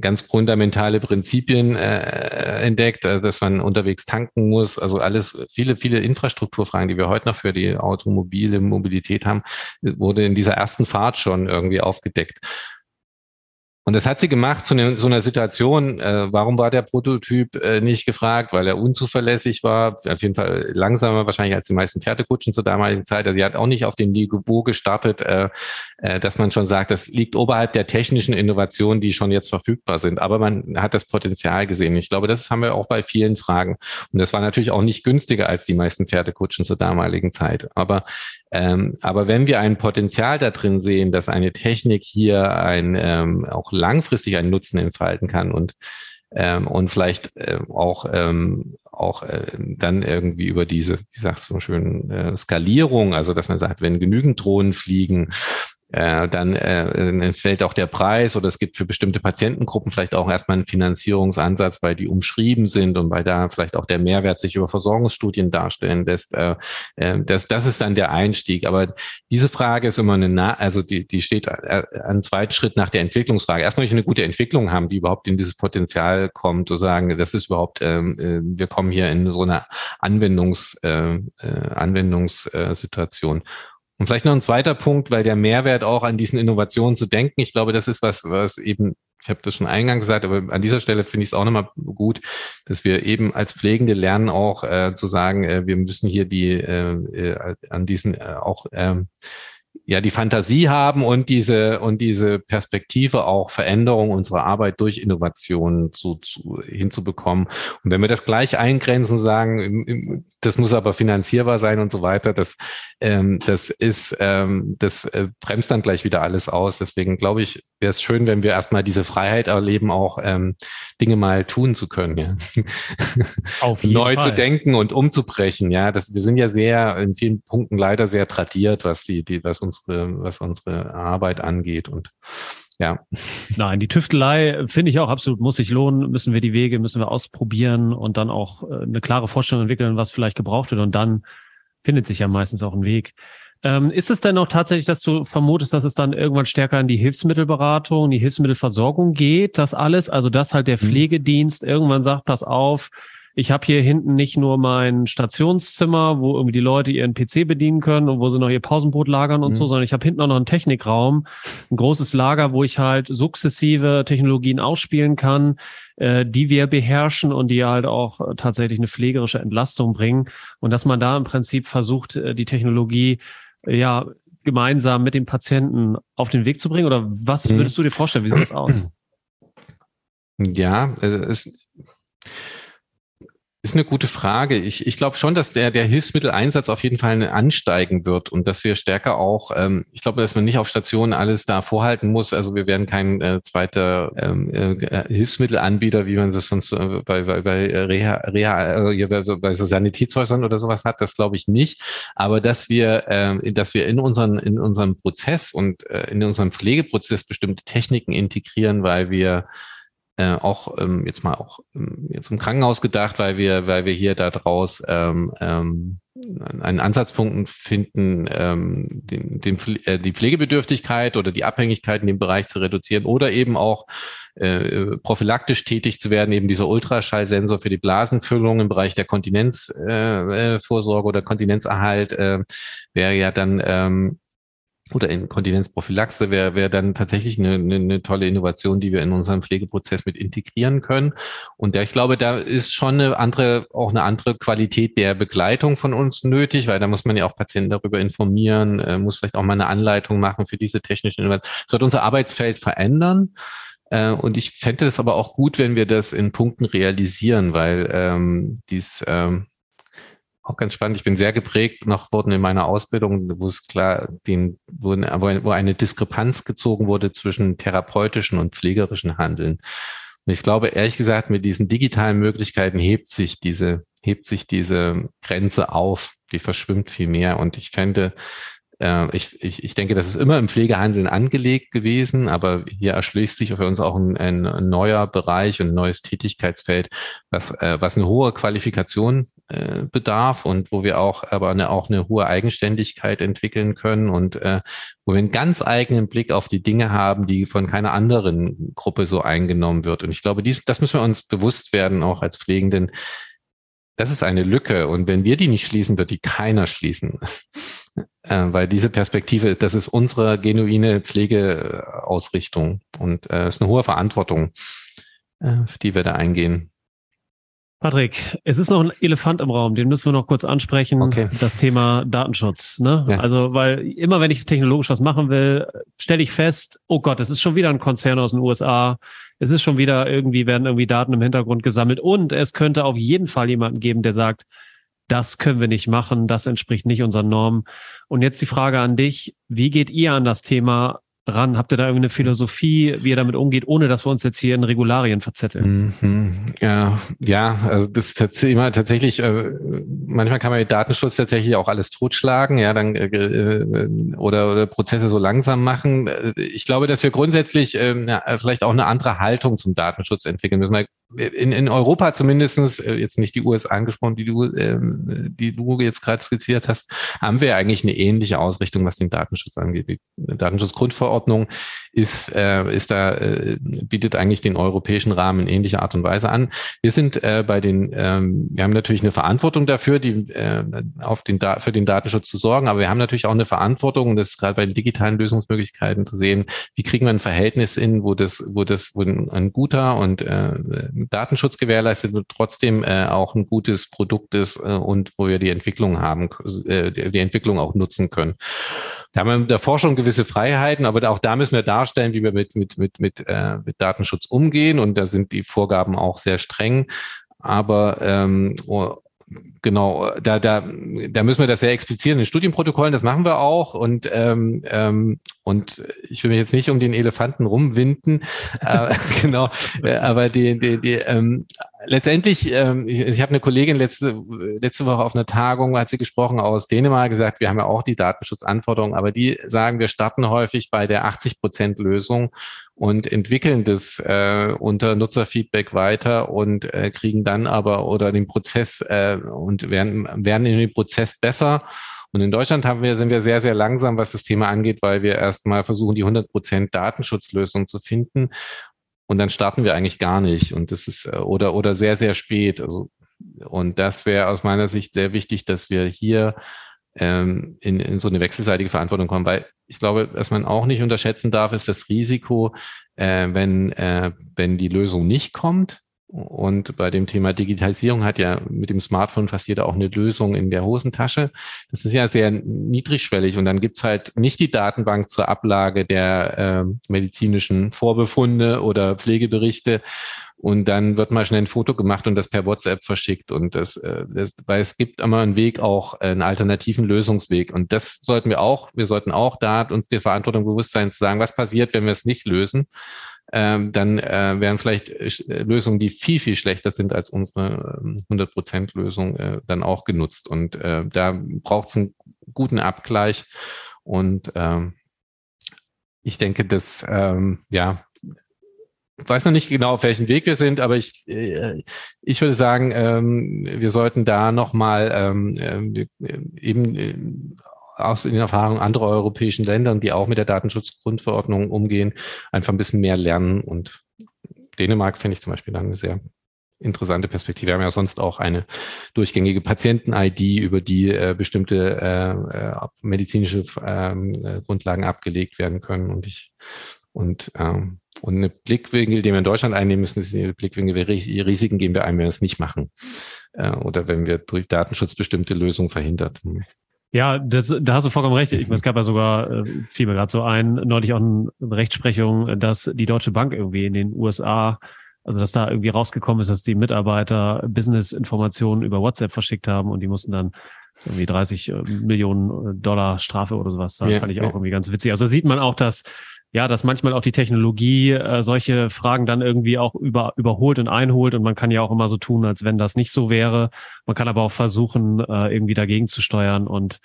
ganz fundamentale Prinzipien äh, entdeckt, äh, dass man unterwegs tanken muss. Also alles, viele, viele Infrastrukturfragen, die wir heute noch für die automobile Mobilität haben, wurde in dieser ersten Fahrt schon irgendwie aufgedeckt. Und das hat sie gemacht zu ne, so einer Situation. Äh, warum war der Prototyp äh, nicht gefragt? Weil er unzuverlässig war, auf jeden Fall langsamer wahrscheinlich als die meisten Pferdekutschen zur damaligen Zeit. Also sie hat auch nicht auf dem Niveau gestartet, äh, äh, dass man schon sagt, das liegt oberhalb der technischen Innovationen, die schon jetzt verfügbar sind. Aber man hat das Potenzial gesehen. Ich glaube, das haben wir auch bei vielen Fragen. Und das war natürlich auch nicht günstiger als die meisten Pferdekutschen zur damaligen Zeit. Aber ähm, aber wenn wir ein Potenzial da drin sehen, dass eine Technik hier ein ähm, auch langfristig einen Nutzen entfalten kann und ähm, und vielleicht äh, auch ähm, auch äh, dann irgendwie über diese, wie sagst du so schön, äh, Skalierung, also dass man sagt, wenn genügend Drohnen fliegen, äh, dann äh, fällt auch der Preis oder es gibt für bestimmte Patientengruppen vielleicht auch erstmal einen Finanzierungsansatz, weil die umschrieben sind und weil da vielleicht auch der Mehrwert sich über Versorgungsstudien darstellen lässt. Äh, äh, das, das ist dann der Einstieg. Aber diese Frage ist immer eine, Na also die, die steht äh, an zweiten Schritt nach der Entwicklungsfrage. Erstmal ich eine gute Entwicklung haben, die überhaupt in dieses Potenzial kommt, zu sagen, das ist überhaupt, ähm, äh, wir kommen hier in so eine Anwendungs, äh, äh, Anwendungssituation. Und vielleicht noch ein zweiter Punkt, weil der Mehrwert auch an diesen Innovationen zu denken, ich glaube, das ist was, was eben, ich habe das schon eingangs gesagt, aber an dieser Stelle finde ich es auch nochmal gut, dass wir eben als Pflegende lernen auch äh, zu sagen, äh, wir müssen hier die äh, äh an diesen äh, auch äh, ja die Fantasie haben und diese und diese Perspektive auch Veränderung unserer Arbeit durch Innovation zu, zu hinzubekommen. Und wenn wir das gleich eingrenzen, sagen, das muss aber finanzierbar sein und so weiter, das ähm, das ist ähm, das äh, bremst dann gleich wieder alles aus. Deswegen glaube ich, wäre es schön, wenn wir erstmal diese Freiheit erleben, auch ähm, Dinge mal tun zu können, ja. <laughs> Auf jeden Neu Fall. zu denken und umzubrechen, ja. Das, wir sind ja sehr in vielen Punkten leider sehr tradiert, was die, die, was unsere, was unsere Arbeit angeht und ja. Nein, die Tüftelei finde ich auch absolut muss sich lohnen. Müssen wir die Wege, müssen wir ausprobieren und dann auch äh, eine klare Vorstellung entwickeln, was vielleicht gebraucht wird und dann findet sich ja meistens auch ein Weg. Ähm, ist es denn auch tatsächlich, dass du vermutest, dass es dann irgendwann stärker in die Hilfsmittelberatung, die Hilfsmittelversorgung geht, das alles? Also dass halt der mhm. Pflegedienst irgendwann sagt, pass auf, ich habe hier hinten nicht nur mein Stationszimmer, wo irgendwie die Leute ihren PC bedienen können und wo sie noch ihr Pausenbrot lagern und mhm. so, sondern ich habe hinten auch noch einen Technikraum, ein großes Lager, wo ich halt sukzessive Technologien ausspielen kann, äh, die wir beherrschen und die halt auch äh, tatsächlich eine pflegerische Entlastung bringen. Und dass man da im Prinzip versucht, äh, die Technologie ja gemeinsam mit dem Patienten auf den Weg zu bringen? Oder was mhm. würdest du dir vorstellen? Wie sieht das aus? Ja, es, ist eine gute Frage. Ich, ich glaube schon, dass der, der Hilfsmitteleinsatz auf jeden Fall ansteigen wird und dass wir stärker auch, ähm, ich glaube, dass man nicht auf Stationen alles da vorhalten muss. Also wir werden kein äh, zweiter ähm, äh, Hilfsmittelanbieter, wie man das sonst äh, bei, bei, bei Reha, Reha äh, bei, bei so Sanitätshäusern oder sowas hat, das glaube ich nicht. Aber dass wir, äh, dass wir in unseren, in unserem Prozess und äh, in unserem Pflegeprozess bestimmte Techniken integrieren, weil wir äh, auch ähm, jetzt mal auch ähm, jetzt im Krankenhaus gedacht, weil wir, weil wir hier daraus ähm, ähm, einen Ansatzpunkt finden, ähm, den, den, äh, die Pflegebedürftigkeit oder die Abhängigkeit in dem Bereich zu reduzieren oder eben auch äh, prophylaktisch tätig zu werden, eben dieser Ultraschallsensor für die Blasenfüllung im Bereich der Kontinenzvorsorge äh, oder Kontinenzerhalt äh, wäre ja dann ähm, oder in Kontinenzprophylaxe wäre wäre dann tatsächlich eine, eine, eine tolle Innovation, die wir in unserem Pflegeprozess mit integrieren können. Und ja, ich glaube, da ist schon eine andere, auch eine andere Qualität der Begleitung von uns nötig, weil da muss man ja auch Patienten darüber informieren, äh, muss vielleicht auch mal eine Anleitung machen für diese technischen Innovationen. Das wird unser Arbeitsfeld verändern. Äh, und ich fände es aber auch gut, wenn wir das in Punkten realisieren, weil ähm, dies ähm, auch ganz spannend. Ich bin sehr geprägt noch worden in meiner Ausbildung, wo es klar, den, wo, wo eine Diskrepanz gezogen wurde zwischen therapeutischen und pflegerischen Handeln. Und ich glaube, ehrlich gesagt, mit diesen digitalen Möglichkeiten hebt sich diese, hebt sich diese Grenze auf. Die verschwimmt viel mehr. Und ich fände, äh, ich, ich, ich denke, das ist immer im Pflegehandeln angelegt gewesen, aber hier erschließt sich für uns auch ein, ein neuer Bereich und ein neues Tätigkeitsfeld, was, äh, was eine hohe Qualifikation äh, bedarf und wo wir auch aber eine, auch eine hohe Eigenständigkeit entwickeln können und äh, wo wir einen ganz eigenen Blick auf die Dinge haben, die von keiner anderen Gruppe so eingenommen wird. Und ich glaube, dies, das müssen wir uns bewusst werden, auch als Pflegenden. Das ist eine Lücke. Und wenn wir die nicht schließen, wird die keiner schließen. äh, weil diese Perspektive, das ist unsere genuine Pflegeausrichtung und äh, ist eine hohe Verantwortung, äh, die wir da eingehen. Patrick, es ist noch ein Elefant im Raum, den müssen wir noch kurz ansprechen. Okay. Das Thema Datenschutz. Ne? Ja. Also, weil immer wenn ich technologisch was machen will, stelle ich fest, oh Gott, es ist schon wieder ein Konzern aus den USA. Es ist schon wieder irgendwie, werden irgendwie Daten im Hintergrund gesammelt und es könnte auf jeden Fall jemanden geben, der sagt, das können wir nicht machen, das entspricht nicht unseren Normen. Und jetzt die Frage an dich, wie geht ihr an das Thema ran? Habt ihr da irgendeine Philosophie, wie ihr damit umgeht, ohne dass wir uns jetzt hier in Regularien verzetteln? Mhm. Ja, ja, also das ist immer tatsächlich, äh, manchmal kann man mit Datenschutz tatsächlich auch alles totschlagen, ja, dann äh, äh, oder, oder Prozesse so langsam machen. Ich glaube, dass wir grundsätzlich äh, vielleicht auch eine andere Haltung zum Datenschutz entwickeln müssen. In, in Europa zumindestens äh, jetzt nicht die USA angesprochen, die du, ähm, die du jetzt gerade skizziert hast, haben wir eigentlich eine ähnliche Ausrichtung, was den Datenschutz angeht. Die Datenschutzgrundverordnung Verordnung ist, äh, ist da, äh, bietet eigentlich den europäischen Rahmen in ähnlicher Art und Weise an. Wir sind äh, bei den, ähm, wir haben natürlich eine Verantwortung dafür, die äh, auf den da für den Datenschutz zu sorgen, aber wir haben natürlich auch eine Verantwortung, das gerade bei den digitalen Lösungsmöglichkeiten zu sehen, wie kriegen wir ein Verhältnis in, wo das, wo das, wo ein guter und äh, Datenschutz gewährleistet und trotzdem äh, auch ein gutes Produkt ist äh, und wo wir die Entwicklung haben, äh, die Entwicklung auch nutzen können. Da haben wir in der Forschung gewisse Freiheiten, aber auch da müssen wir darstellen, wie wir mit, mit, mit, mit, äh, mit Datenschutz umgehen. Und da sind die Vorgaben auch sehr streng. Aber ähm, genau, da, da, da müssen wir das sehr explizieren in den Studienprotokollen, das machen wir auch. Und, ähm, ähm, und ich will mich jetzt nicht um den Elefanten rumwinden, äh, <laughs> genau, äh, aber die, die, die ähm, letztendlich, ähm, ich, ich habe eine Kollegin letzte, letzte Woche auf einer Tagung, hat sie gesprochen aus Dänemark, gesagt, wir haben ja auch die Datenschutzanforderungen, aber die sagen, wir starten häufig bei der 80 Prozent Lösung und entwickeln das äh, unter Nutzerfeedback weiter und äh, kriegen dann aber oder den Prozess äh, und werden, werden in dem Prozess besser. Und in Deutschland haben wir, sind wir sehr, sehr langsam, was das Thema angeht, weil wir erstmal versuchen, die 100 Prozent Datenschutzlösung zu finden. Und dann starten wir eigentlich gar nicht. Und das ist, äh, oder, oder sehr, sehr spät. Also, und das wäre aus meiner Sicht sehr wichtig, dass wir hier ähm, in, in so eine wechselseitige Verantwortung kommen. Weil ich glaube, was man auch nicht unterschätzen darf, ist das Risiko, äh, wenn, äh, wenn die Lösung nicht kommt. Und bei dem Thema Digitalisierung hat ja mit dem Smartphone fast jeder auch eine Lösung in der Hosentasche. Das ist ja sehr niedrigschwellig. Und dann gibt's halt nicht die Datenbank zur Ablage der äh, medizinischen Vorbefunde oder Pflegeberichte, und dann wird mal schnell ein Foto gemacht und das per WhatsApp verschickt und das, äh, das weil es gibt immer einen Weg auch, einen alternativen Lösungsweg und das sollten wir auch, wir sollten auch da uns die Verantwortung bewusst sein zu sagen, was passiert, wenn wir es nicht lösen, ähm, dann äh, wären vielleicht äh, Lösungen, die viel, viel schlechter sind als unsere 100% ähm, äh, dann auch genutzt. Und äh, da braucht es einen guten Abgleich. Und ähm, ich denke, dass ähm, ja weiß noch nicht genau, auf welchem Weg wir sind, aber ich, äh, ich würde sagen, ähm, wir sollten da nochmal ähm, äh, eben äh, aus den Erfahrungen anderer europäischen Ländern, die auch mit der Datenschutzgrundverordnung umgehen, einfach ein bisschen mehr lernen. Und Dänemark finde ich zum Beispiel eine sehr interessante Perspektive. Wir haben ja sonst auch eine durchgängige Patienten-ID, über die äh, bestimmte äh, medizinische äh, Grundlagen abgelegt werden können. Und ich und ähm, und eine Blickwinkel, den wir in Deutschland einnehmen müssen, ist eine Blickwinkel, welche Risiken gehen wir ein, wenn wir es nicht machen. Äh, oder wenn wir durch Datenschutz bestimmte Lösungen verhindert. Ja, das, da hast du vollkommen recht. Ich, es gab ja sogar, äh, fiel mir gerade so ein, neulich auch eine Rechtsprechung, dass die Deutsche Bank irgendwie in den USA, also dass da irgendwie rausgekommen ist, dass die Mitarbeiter Business-Informationen über WhatsApp verschickt haben und die mussten dann irgendwie 30 äh, Millionen äh, Dollar Strafe oder sowas. Da ja, fand ich auch ja. irgendwie ganz witzig. Also sieht man auch, dass ja, dass manchmal auch die Technologie äh, solche Fragen dann irgendwie auch über, überholt und einholt und man kann ja auch immer so tun, als wenn das nicht so wäre. Man kann aber auch versuchen, äh, irgendwie dagegen zu steuern und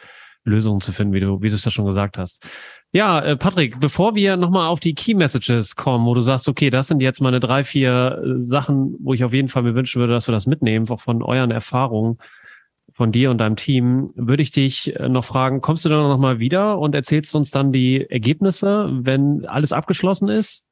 Lösungen zu finden, wie du, wie du es ja schon gesagt hast. Ja, äh, Patrick, bevor wir nochmal auf die Key Messages kommen, wo du sagst, okay, das sind jetzt meine drei, vier äh, Sachen, wo ich auf jeden Fall mir wünschen würde, dass wir das mitnehmen, auch von euren Erfahrungen von dir und deinem Team, würde ich dich äh, noch fragen, kommst du dann noch mal wieder und erzählst uns dann die Ergebnisse, wenn alles abgeschlossen ist?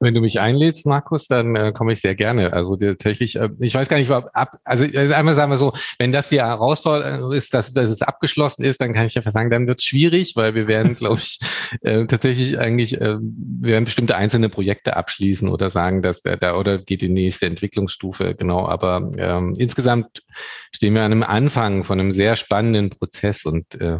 Wenn du mich einlädst, Markus, dann äh, komme ich sehr gerne. Also tatsächlich, äh, ich weiß gar nicht, ob ab, also äh, einmal sagen wir so, wenn das die Herausforderung ist, dass, dass es abgeschlossen ist, dann kann ich ja sagen, dann wird es schwierig, weil wir werden, <laughs> glaube ich, äh, tatsächlich eigentlich, äh, wir werden bestimmte einzelne Projekte abschließen oder sagen, dass der, da oder geht die nächste Entwicklungsstufe, genau. Aber ähm, insgesamt stehen wir an einem Anfang von einem sehr spannenden Prozess und äh,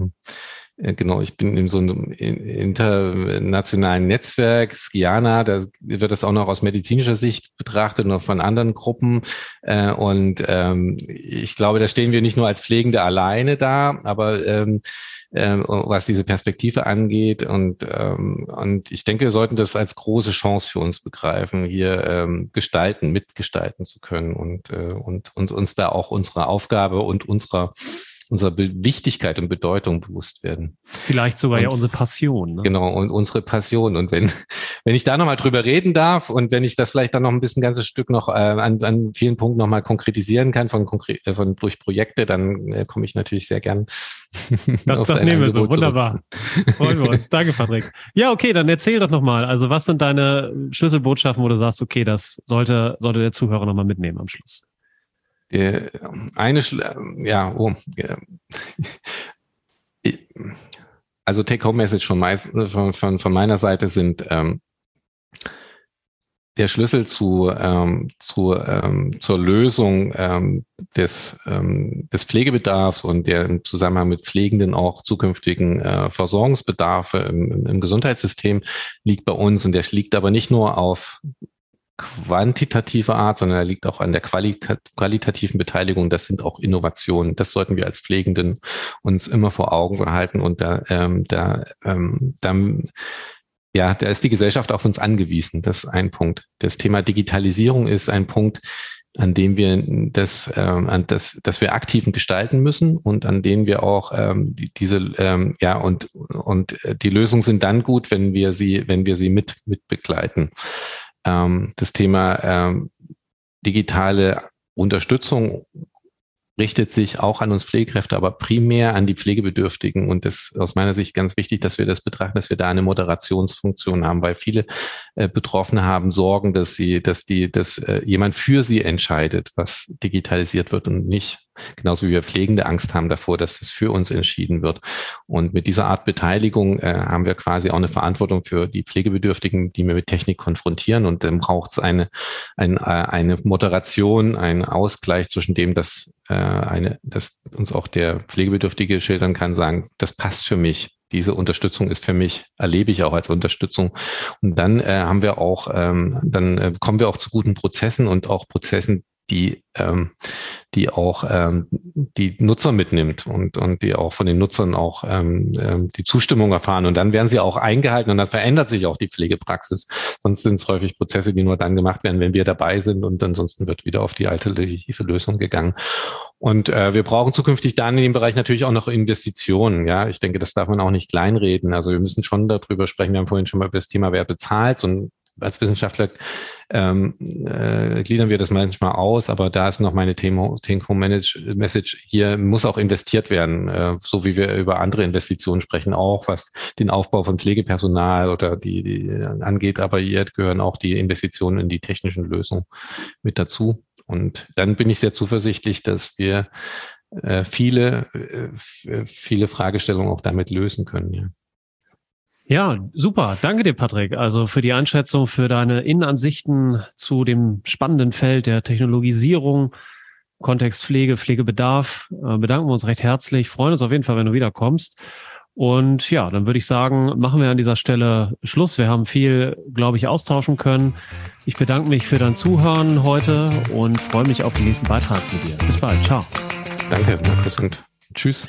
genau, ich bin in so einem internationalen Netzwerk, Skiana, da wird das auch noch aus medizinischer Sicht betrachtet, noch von anderen Gruppen. Äh, und ähm, ich glaube, da stehen wir nicht nur als Pflegende alleine da, aber ähm, äh, was diese Perspektive angeht. Und, ähm, und ich denke, wir sollten das als große Chance für uns begreifen, hier ähm, gestalten, mitgestalten zu können und, äh, und, und uns da auch unsere Aufgabe und unserer unserer Wichtigkeit und Bedeutung bewusst werden. Vielleicht sogar und, ja unsere Passion. Ne? Genau, und unsere Passion. Und wenn, <laughs> wenn ich da nochmal drüber reden darf und wenn ich das vielleicht dann noch ein bisschen ganzes Stück noch äh, an, an vielen Punkten nochmal konkretisieren kann von, konkret, äh, von durch Projekte, dann äh, komme ich natürlich sehr gern. <laughs> Das, das nehmen wir so. Wunderbar. Freuen wir uns. <laughs> Danke, Patrick. Ja, okay, dann erzähl doch nochmal. Also, was sind deine Schlüsselbotschaften, wo du sagst, okay, das sollte, sollte der Zuhörer nochmal mitnehmen am Schluss? Äh, eine, ja, oh, also Take-Home-Message von, von, von, von, meiner Seite sind ähm, der Schlüssel zu, ähm, zu, ähm, zur Lösung ähm, des, ähm, des Pflegebedarfs und der im Zusammenhang mit Pflegenden auch zukünftigen äh, Versorgungsbedarfe im, im Gesundheitssystem liegt bei uns und der liegt aber nicht nur auf quantitative Art, sondern er liegt auch an der Quali qualitativen Beteiligung. Das sind auch Innovationen. Das sollten wir als Pflegenden uns immer vor Augen behalten. Und da, ähm, da, ähm, da, ja, da ist die Gesellschaft auf uns angewiesen. Das ist ein Punkt. Das Thema Digitalisierung ist ein Punkt, an dem wir das, ähm, an das, dass wir aktiven gestalten müssen und an denen wir auch ähm, die, diese, ähm, ja, und, und die Lösungen sind dann gut, wenn wir sie, wenn wir sie mit, mit begleiten ähm, das Thema ähm, digitale Unterstützung richtet sich auch an uns Pflegekräfte, aber primär an die Pflegebedürftigen. Und das ist aus meiner Sicht ganz wichtig, dass wir das betrachten, dass wir da eine Moderationsfunktion haben, weil viele äh, Betroffene haben Sorgen, dass sie, dass die, dass äh, jemand für sie entscheidet, was digitalisiert wird und nicht. Genauso wie wir Pflegende Angst haben davor, dass es für uns entschieden wird. Und mit dieser Art Beteiligung äh, haben wir quasi auch eine Verantwortung für die Pflegebedürftigen, die wir mit Technik konfrontieren. Und dann braucht es eine, ein, äh, eine Moderation, einen Ausgleich zwischen dem, dass äh, eine, dass uns auch der Pflegebedürftige schildern kann, sagen, das passt für mich. Diese Unterstützung ist für mich, erlebe ich auch als Unterstützung. Und dann äh, haben wir auch, ähm, dann äh, kommen wir auch zu guten Prozessen und auch Prozessen, die, ähm, die auch ähm, die Nutzer mitnimmt und, und die auch von den Nutzern auch ähm, ähm, die Zustimmung erfahren. Und dann werden sie auch eingehalten und dann verändert sich auch die Pflegepraxis. Sonst sind es häufig Prozesse, die nur dann gemacht werden, wenn wir dabei sind und ansonsten wird wieder auf die alternative Lösung gegangen. Und äh, wir brauchen zukünftig dann in dem Bereich natürlich auch noch Investitionen. Ja, ich denke, das darf man auch nicht kleinreden. Also wir müssen schon darüber sprechen. Wir haben vorhin schon mal über das Thema, wer bezahlt. So ein als Wissenschaftler ähm, äh, gliedern wir das manchmal aus, aber da ist noch meine Take-Home-Message. Hier muss auch investiert werden, äh, so wie wir über andere Investitionen sprechen, auch was den Aufbau von Pflegepersonal oder die, die angeht. Aber hier gehören auch die Investitionen in die technischen Lösungen mit dazu. Und dann bin ich sehr zuversichtlich, dass wir äh, viele, äh, viele Fragestellungen auch damit lösen können. Ja. Ja, super. Danke dir, Patrick. Also für die Einschätzung, für deine Innenansichten zu dem spannenden Feld der Technologisierung Kontext Pflege, Pflegebedarf äh, bedanken wir uns recht herzlich. Freuen uns auf jeden Fall, wenn du wiederkommst. Und ja, dann würde ich sagen, machen wir an dieser Stelle Schluss. Wir haben viel, glaube ich, austauschen können. Ich bedanke mich für dein Zuhören heute und freue mich auf den nächsten Beitrag mit dir. Bis bald. Ciao. Danke, Markus, und tschüss.